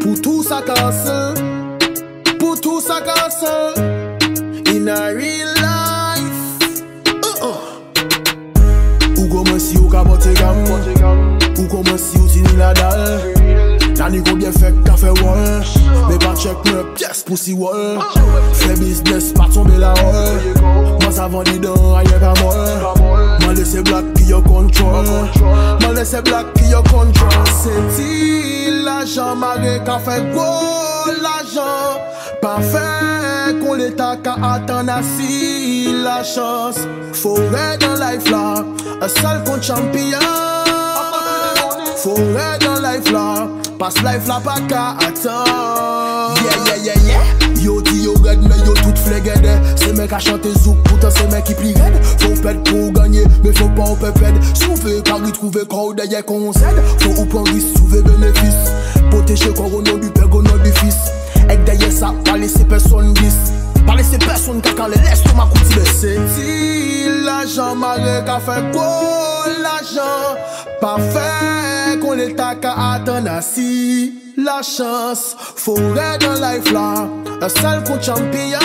Pour tout ça casse. Pour tout ça casse. In a real life. Uh-uh. Ou koman si ou ka bote gam? Ou si ou tini la dal Tani kon bien fek ka fe wol Me pa chek me si wol Fe business pa tombe la hol Man sa vandi dan aye ka mol Man lese blak ki yo kontrol Man lese blak ki yo kontrol Se ti l'ajan mare ka fe gwo l'ajan Pa fe kon l'eta ka atan asi la chans Fore dan life la Un sal kon champion. Fore dan life la Pas life la pa ka atan Yeah, yeah, yeah, yeah. Yo red, mais C'est mec à chanter zouk, pourtant c'est mec qui plie Faut pète pour gagner, mais faut pas on peut pète Souffler car y trouver corps d'ailleurs qu'on cède Faut ou prendre risque, soulever bénéfice. Protéger corps au nom du père, au nom du fils. Ek d'ailleurs ça, pas laisser personne glisse. Pas laisser personne caca, les laisse tout ma coupe Si l'argent m'a qu'à faire quoi l'argent? Parfait. Kon l'eta ka atan asi la chans. Fore dan life la Un sal kon champion.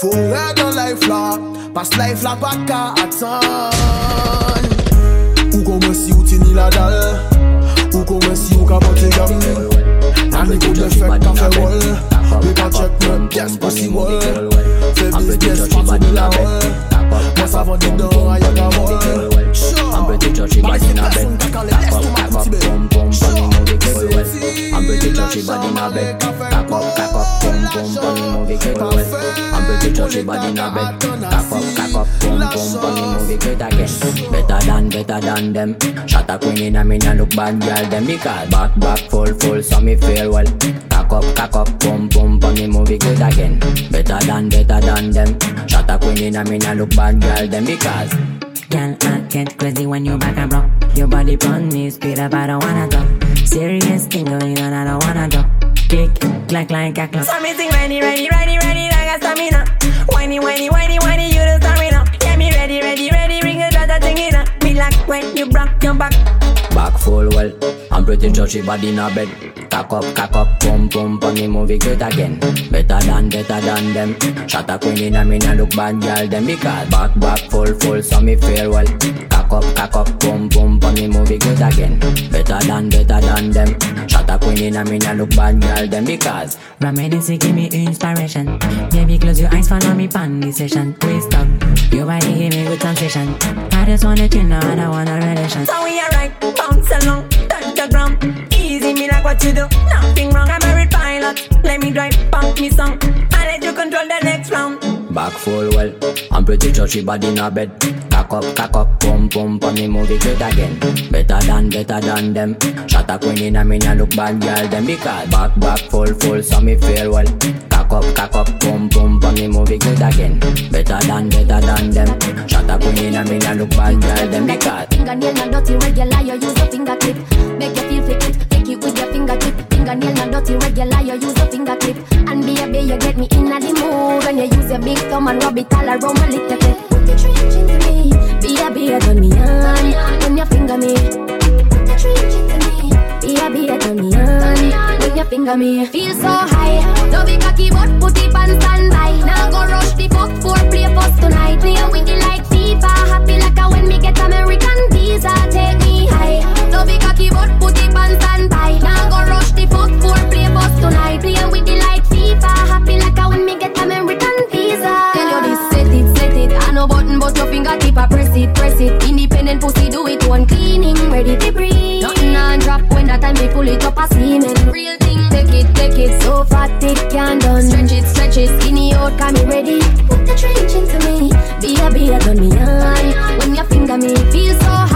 Fore dan life la Pas life la pa ka atan. Ou koman si ou tini la dal? Ou koman si ou ka bote gam? Ani kou de fek ka fe wol? Me pa chek men pyes pou si wol? Fe business pa tou de la wol? Mwen sa vandi dan aye ka wol? I'm a bed. Tap up, tap up, pum pum, funny movie girl well. I'm pretty touchy body in a bed. Tap up, tap up, pum pum, funny movie great again. Better than, better than them. Shot a queen in a me nah look bad girl them because back back full full so me feel well. Cock up, cock up, pum pum, funny movie great again. Better than, better than them. Shot a queen in a me nah look bad girl them because. Girl, I get crazy when you back and rock. Your body run me speed up, I don't wanna talk. Serious thing going on, I don't wanna talk. Kick, clack, like a clock. So me sing ready, ready, ready, ready, like a stamina. Whiny, whiny, whiny, whiny, you the stamina. Get me ready, ready, ready, ring a dot, thing in a. Me like when you rock your back. Back full well. I'm pretty touchy body in a bed. Cock up, cock up, pum pum, funny movie great again. Better than, better than them. Shot a queen in a me nah look bad girl them because back back full full so me feel well. Cock up, cock up, pum pum, funny movie great again. Better than, better than them. Shot queen in a me nah look bad girl them because Reminisce, give me inspiration. Baby, close your eyes, follow me pan this session. Twist up, your body give me good sensation. I just wanna chill now, I don't want a relation. So we are right, bounce along, touch the ground. Easy, me like what you do, nothing wrong. I'm a married pilot, let me drive, pump me song. I let you control the next round. back full well. I'm pretty touchy body in a bed. Cock up, cock up, pum pum, funny movie great again. Better than, better than them. Shot a queen in a me nah look bad girl them because back back full full so me feel well. Cock up, cock up, pum pum, funny movie great again. Better than, better than them. Shot a queen in a me nah look bad girl them because. Fingernail not dirty, regular, you use a finger clip. Make you feel fit take it with your fingertip. Fingernail not dirty, regular, you use a finger clip. And baby, you get me in the mood when you use your big thumb and rub it all around my little clip. Your trench into me, baby, turn me on when you finger me. Your trench into me, baby, turn me on when you finger me. Feel so high, no big cocky but put it on standby. Now go rush the fuck for play first tonight. Play with it like FIFA, happy like a when me get American visa. Take me high, no big cocky but put it on standby. Now go rush the fuck for play first tonight. Play with it like FIFA, happy like a when me get American visa. Tell you this, set it, set it. I no button but your fingertip, I press it, press it. Independent pussy do it one cleaning, ready to breathe. Nothing on drop when that time we pull it up a semen. Real thing, take it, take it. So fat it can done. Stretch it, stretch it. Skinny out, can me ready. Put the trench into me. Be a be a turn me on. When your finger me feel so high.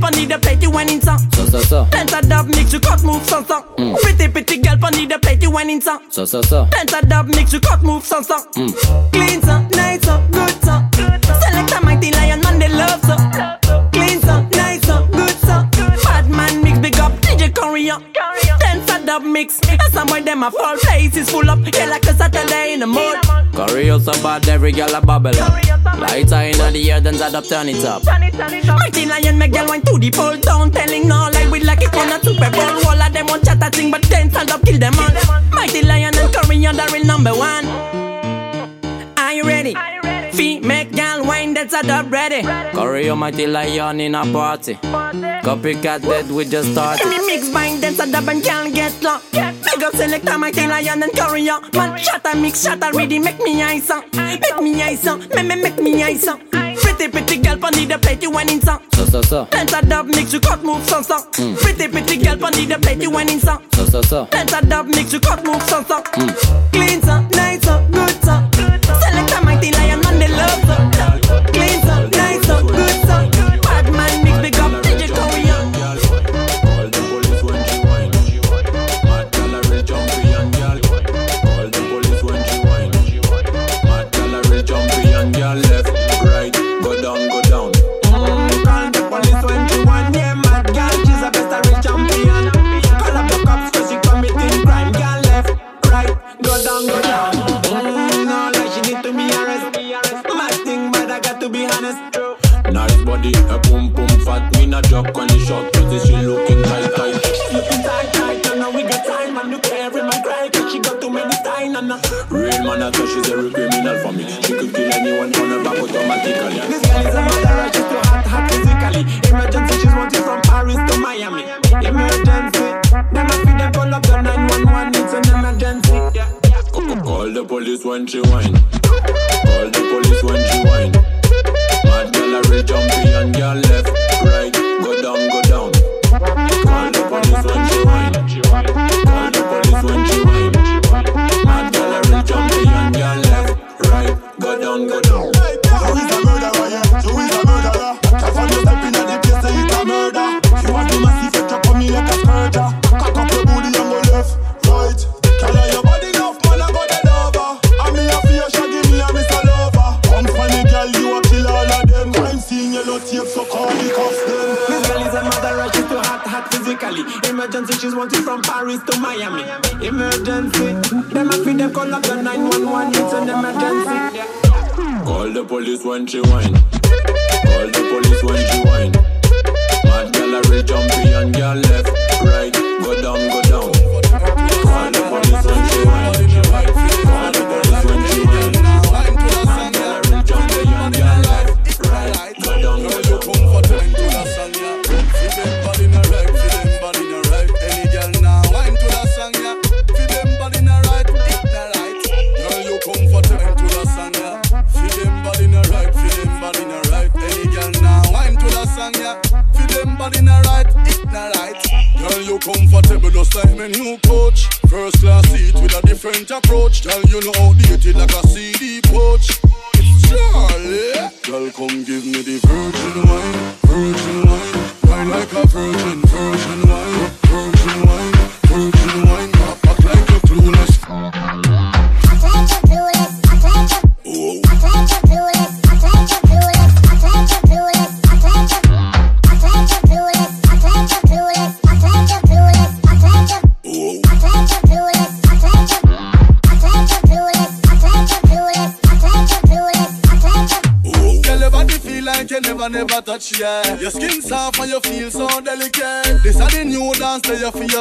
girl, need the plate you went in some. So so so. Dance a dub mix you cut move some some. Mm. Pretty pretty girl, need the plate you went in some. So so so. Dance a dub mix you cut move some some. Mm. Clean some, nice some, good some. Select a mighty lion man they love some. Clean some, nice some, good some. Bad man mix big up DJ Korea. Dance a dub mix. And some boy them a fall faces full up. Yeah like a Saturday in the mud. Choreo so bad every girl a bubble up. Lights are inna the air, then Zad up turn it up. Mighty lion make girl wine to the pole down Telling no lie with like it on a Super Bowl All of them want chat a thing but then stand up kill them all Mighty lion and Korean the real number one Are you ready? Feet make girl wine that's a dub ready Choreo oh, mighty lion in a party. Copycat dead, we just started. Me mix bind dance a dub and girl get low Big up select a mighty lion and Korea Man shot a mix shot a ready make me ice up Make me ice up, me me make me ice up Pretty pretty girl pon the plate you went in some. So so so. Dance a dub mix you cut move some some mm. Pretty pretty girl pon the plate you went in some. So so so. Dance a dub mix you cut move some some mm. Clean some, nice some, good some Select a mighty lion man they love some new coach. First class seat with a different approach. Girl, you know outdated like a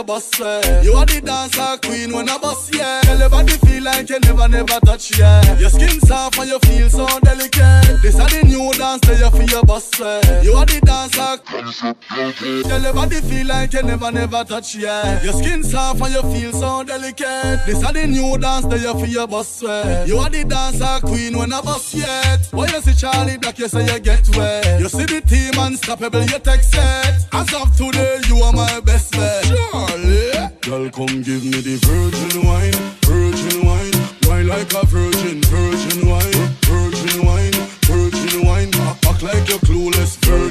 that you soft and you feel so delicate. This are the new dance that you feel your boss, yeah. You are the dancer. Girl, your body feel like you never, never touch, yeah. Your skin soft and you feel so delicate. This are the new dance that you feel your boss, yeah. You are the dancer queen when I boss yet. Why you see Charlie Black, you say you get wet. You see the team unstoppable, you take set. As of today, you are my best bet. Charlie, girl, come give me the virgin wine, virgin wine, wine like a virgin, virgin clueless girl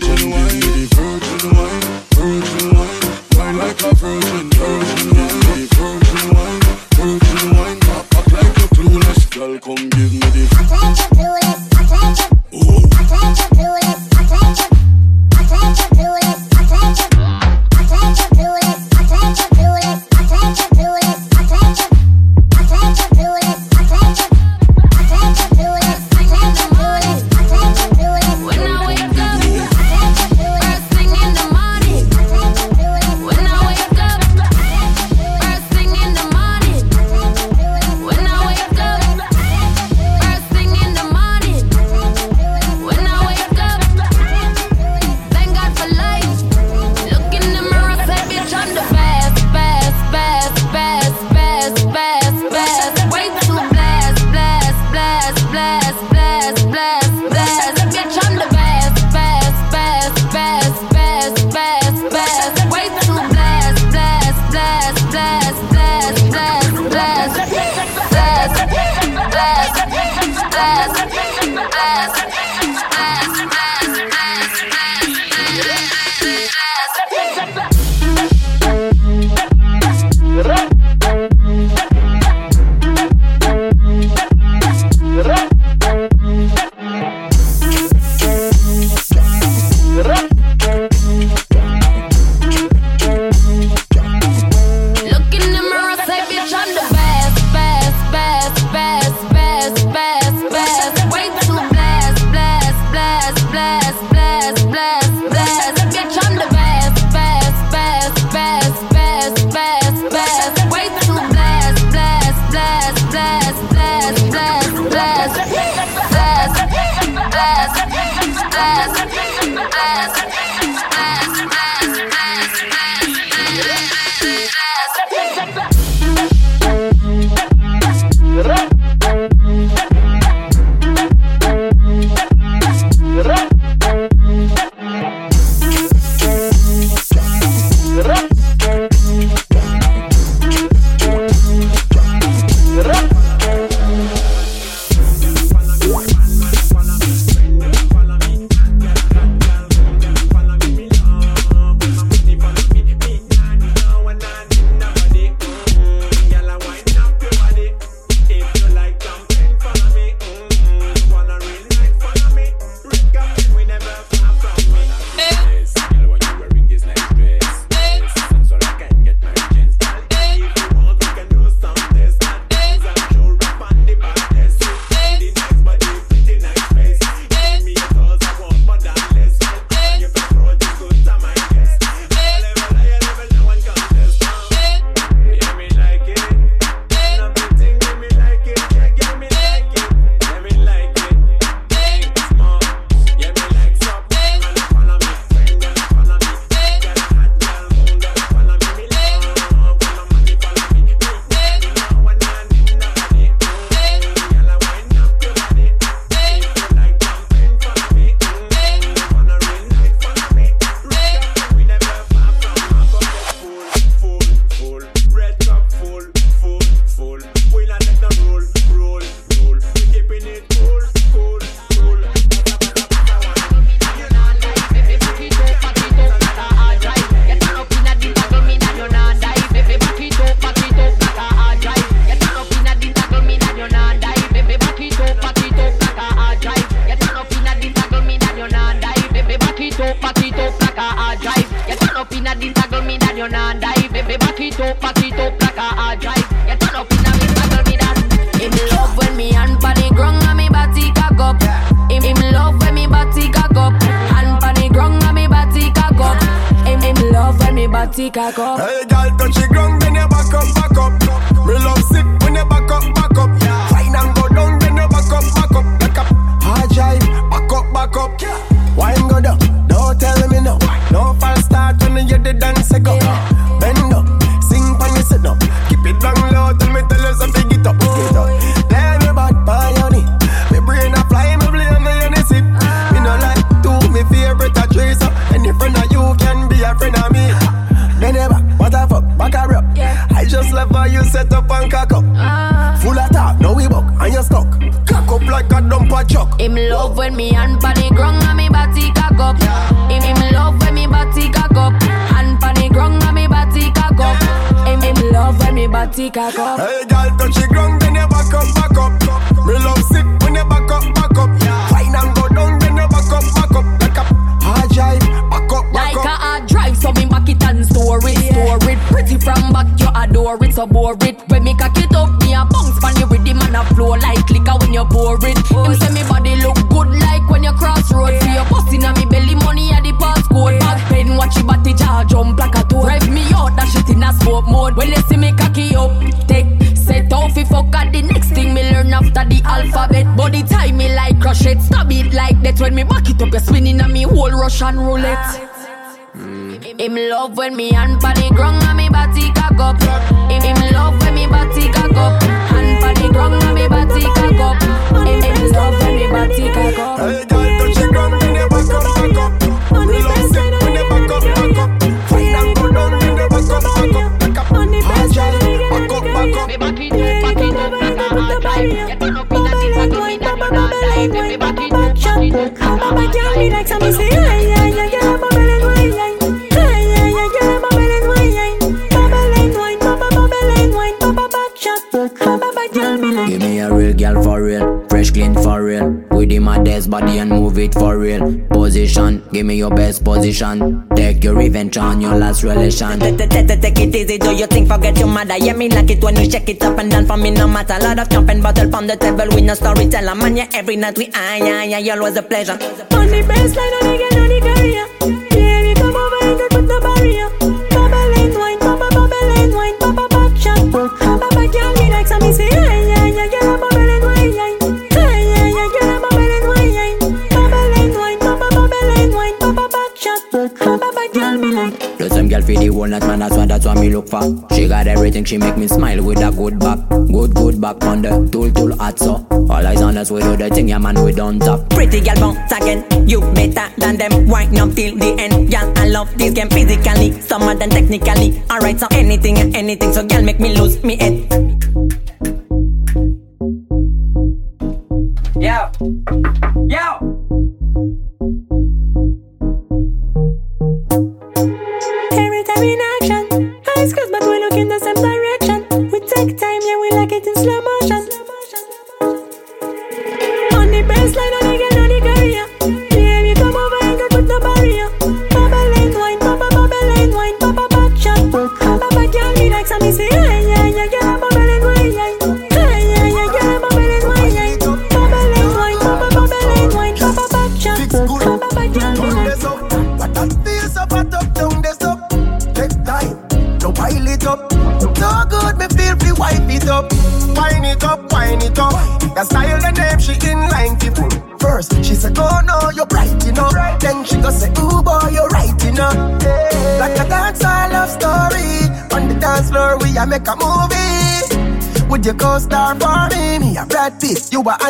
Russian roulette. Him love when me hand pa the ground and me body cock up. Him, him love when me body cock up. Hand pa the ground and me body cock up. Him, him love when me body cock up. Hey, girl, touch the ground, when you back up, back up. Love sick, when you back up, back up. Fine and go down, when you back up, back up. Back up, hard girl, back up, back up. Me back it up, back it up, like a hard drive. You turn up in a tip, I go in and you not die. Me back it up, back it up, and move it for real. Position, give me your best position. Take your revenge on your last relation. Take it easy, do your thing, forget your mother? Yeah, me like it when you shake it up and down for me, no matter. Lot of jumping bottle from the table, we no storyteller. Man, yeah, every night we ah, yeah, yeah, yeah, always a pleasure. On the baseline, on the girl, on the career. Yeah, The same girl for the whole night, man, that's what, that's what me look for. She got everything, she make me smile with a good back. Good, good back on the tool, tool hot so. All eyes on us, we do the thing, yeah, man, we don't top. Pretty girl bounce again, you better than them. Wind up till the end, girl. I love this game physically, summer than technically. Alright, so anything and anything, so girl make me lose me head. Yo,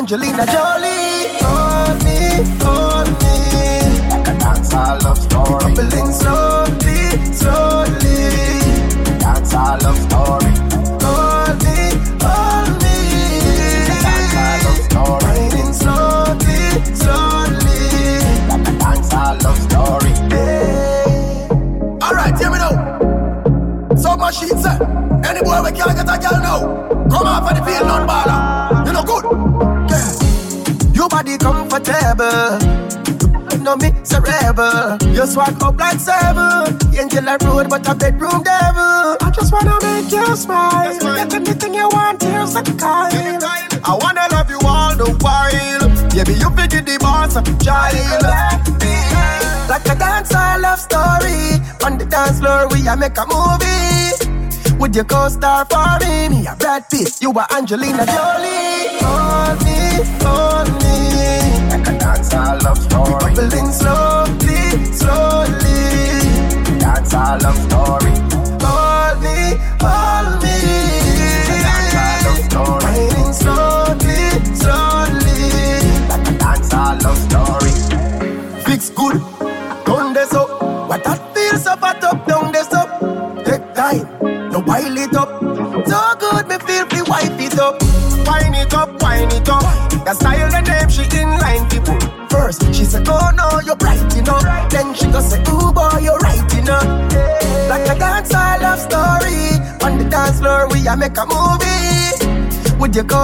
Angelina You swag up like seven. Angel a road, but a bedroom devil. I just wanna make you smile. Get anything you want, here's the kind. I wanna love you all the while. Baby, you figure the boss, child. Like a dance, I love story. On the dance floor, we a make a movie. Would you co-star for me? Me a Brad Pitt, you a Angelina Jolie. Hold me, hold me. Like a dance, I love story.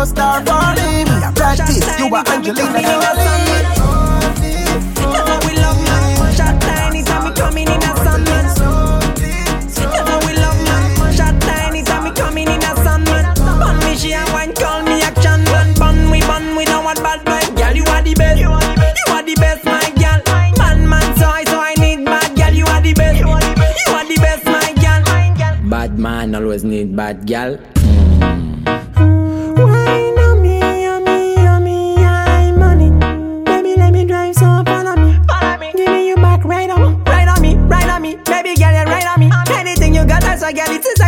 star falling. Me a you are Angelina Jolie. You love shot tiny time me coming in a. You love shot tiny time coming in a summer. Bun me she a wine, call me action we we don't want bad girl you are the best. You are the best, my girl. Man need bad girl. You are the best. You are the best, my girl. Bad man always need bad girl. Mm.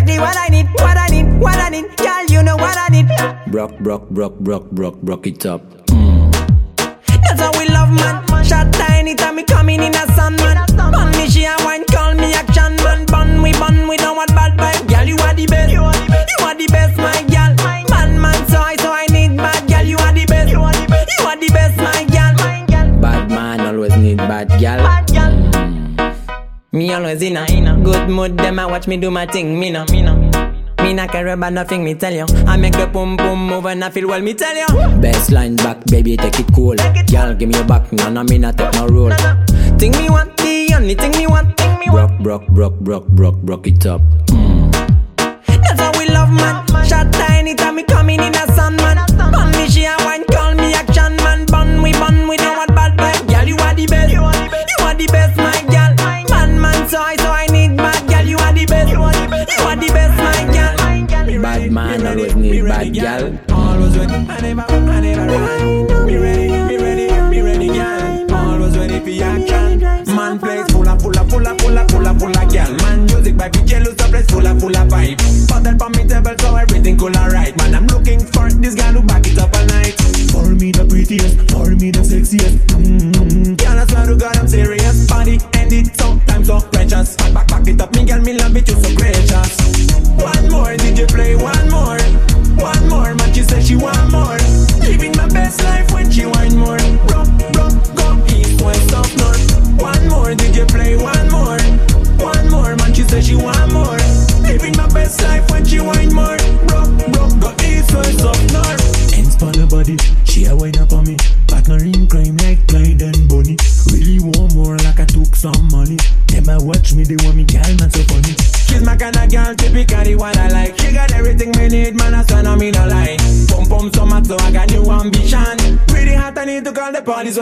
exactly what I need, what I need, what I need. Girl, you know what I need. Brock, Brock, Brock, Brock, Brock, Brock it up. That's how we love man. Shot tiny time we coming in a sun man. Bun me she a wine, call me action man. Bun we bun we don't want bad vibe. Girl, you are the best. You are the best, you are the best my girl. Man, man, so I so I need bad girl. You are the best. You are the best, you are the best my girl. Bad man always need bad girl. Bad me always in a, in a good mood, them I watch me do my thing, me no, me no. Me not care about nothing, me tell you. I make the pum pum move and I feel well, me tell you. Best line back, baby, take it cool. Y'all give me your back, no, no, me not take no rule. No. Think me want the only thing me want, think me want. Brock, brock, brock, brock, brock, it up. Mm. That's how we love man. Shot anytime we coming in bad gal. Always when I never, I never run.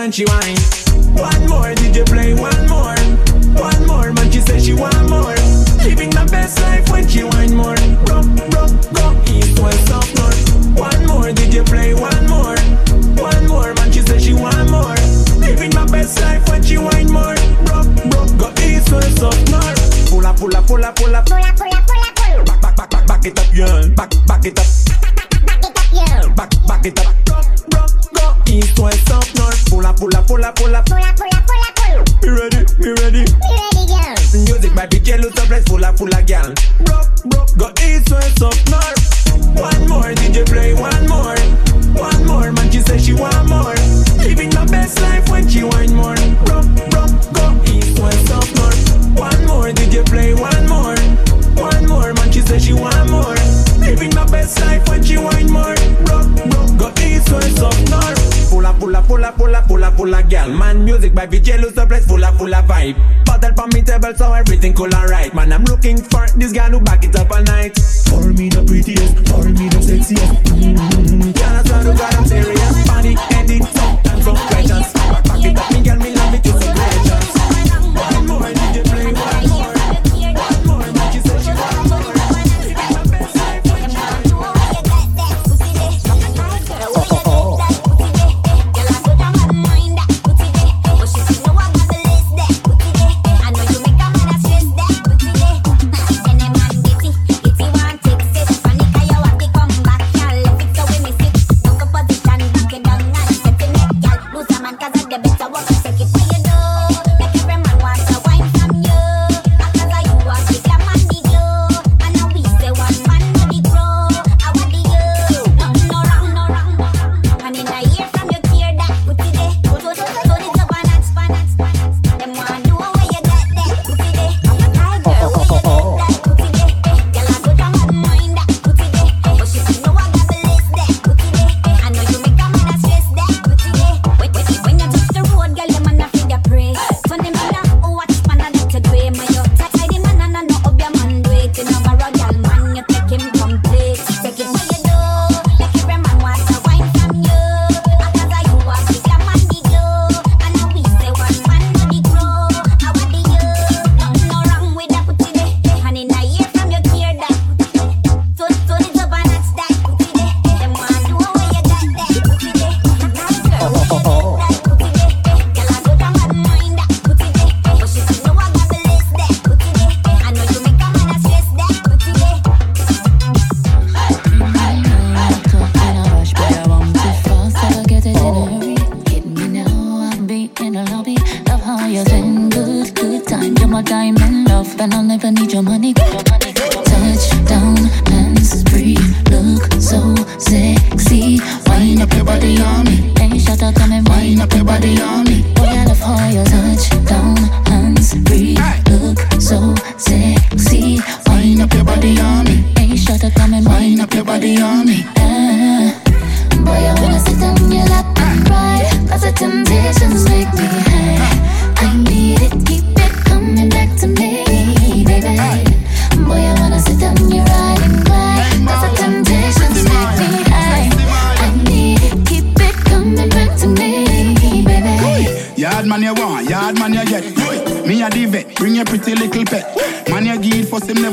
when she whine me ready. Ready, girl. Music might be jealous, a place full of, full of girl. Broke, broke, go east, west, up, north. Bottle Battle for me table, so everything cool and right. Man, I'm looking for this guy who back it up and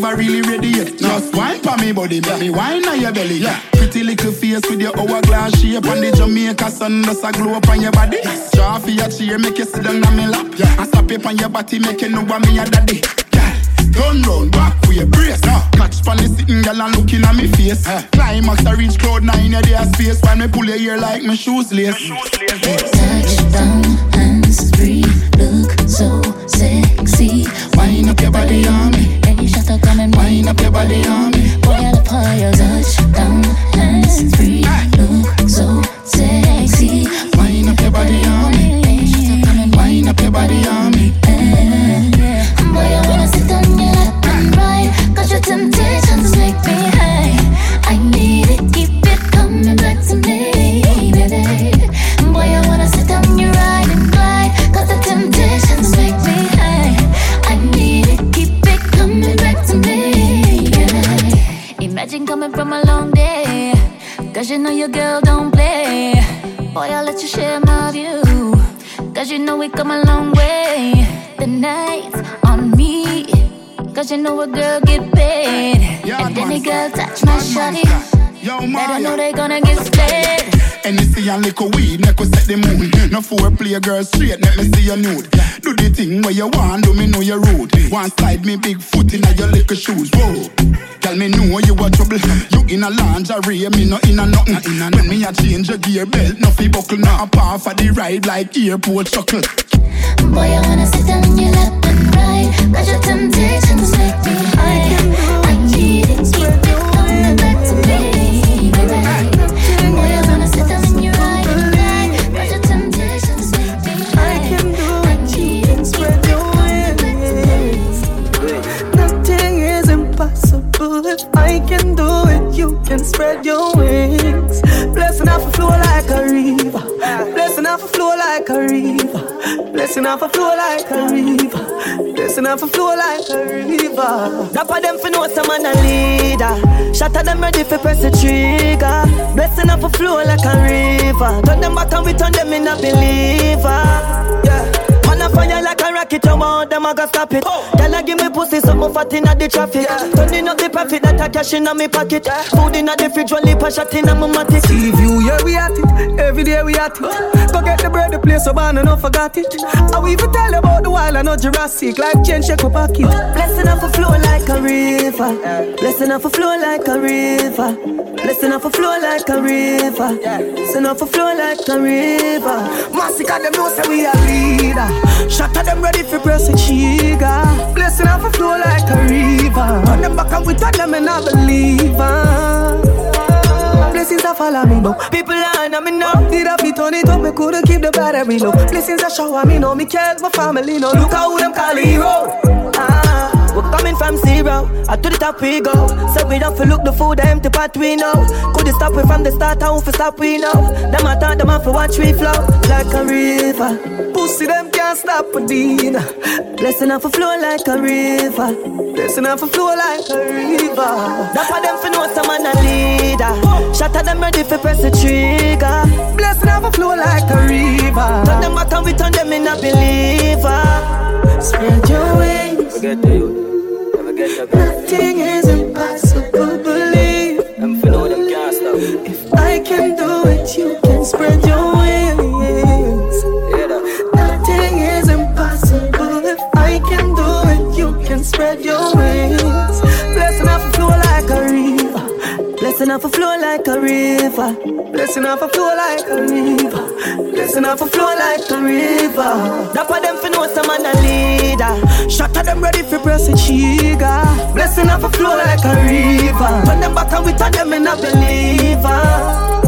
never really ready yet. Just wine for me body, baby, wine on your belly. Yeah. Pretty little face with your hourglass shape and the Jamaica sun does a glow up on your body. Draw for your chair, make you sit down on me lap. Yeah. And stop it on your body, make you know what me a daddy. Turn round, back for your brace. Uh. Catch pan the sitting girl and looking at me face. Uh. Climax I reach cloud nine a day of space. When me pull your ear like my shoes lace. Touch down, hands free, look so sexy. Wind up your body on me. Hey, shut up, come and up your body on me. Boy, I love how you touch down, hands free, look so sexy. Wind up your body on me. Hey, shut up, come and up your body on me. Uh, mood. No foreplay, girl, straight, let me see your nude. Do the thing where you want, do me know you're rude. One slide me big foot in your little shoes. Whoa. Tell me know you a trouble. You in a lingerie, me no in a nothing. When me a change your gear belt, no fi buckle, not a par for the ride like airport chuckle. Boy, I wanna sit on your lap and ride. Shot at them ready for press the trigger. Blessing up a flow like a river. Turn them back and we turn them in a believer. Yeah. Man a fire like a rocket, you want them, I gotta stop it. Girl, I give me pussy, something fat inna the traffic. Turning up the profit that I cash inna me pocket. Food inna the fridge, one lip a shot inna my matic. See view, yeah, we at it. Every day we at it. Go get the bread, the place, so man, I no forgot it. I will even tell you about the wild, I know Jurassic. Like chain, shake up pocket. Blessing off a flow like a river. Blessing off a flow like a river. Blessing off a flow like a river. Blessing off a flow like a river. Massacre them know say we a leader. At them ready for press the trigger. Blessing off a flow like a river. Turn them back and we turn them and I believe. Blessings are follow me now. People are on me now. Did I be turn it up? Me couldn't keep the battery low. Blessings are shower me now. Me care my family now. Look how them call hero. Ah. We're coming from zero, up to the top we go. So we don't feel look the food, the empty pot we know. Could you stop we from the start, how we stop we know. Them I thought them off for watch we flow like a river. Pussy them can't stop a dinner. Blessing off a flow like a river. Blessing off a flow like a river. That's why them for know some man a leader. Shot at them ready for press the trigger. Blessing off a flow like a river. Turn them back and we turn them in a believer. Spread your wings. Forget the youth. Never get the Nothing is impossible, Blessing off a flow like a river. Blessing off a flow like a river. Blessing off a flow like a river. For them for know some man a leader. Shot at them ready for press the trigger. Blessing off a flow like a river. Turn them back and we turn them in a believer.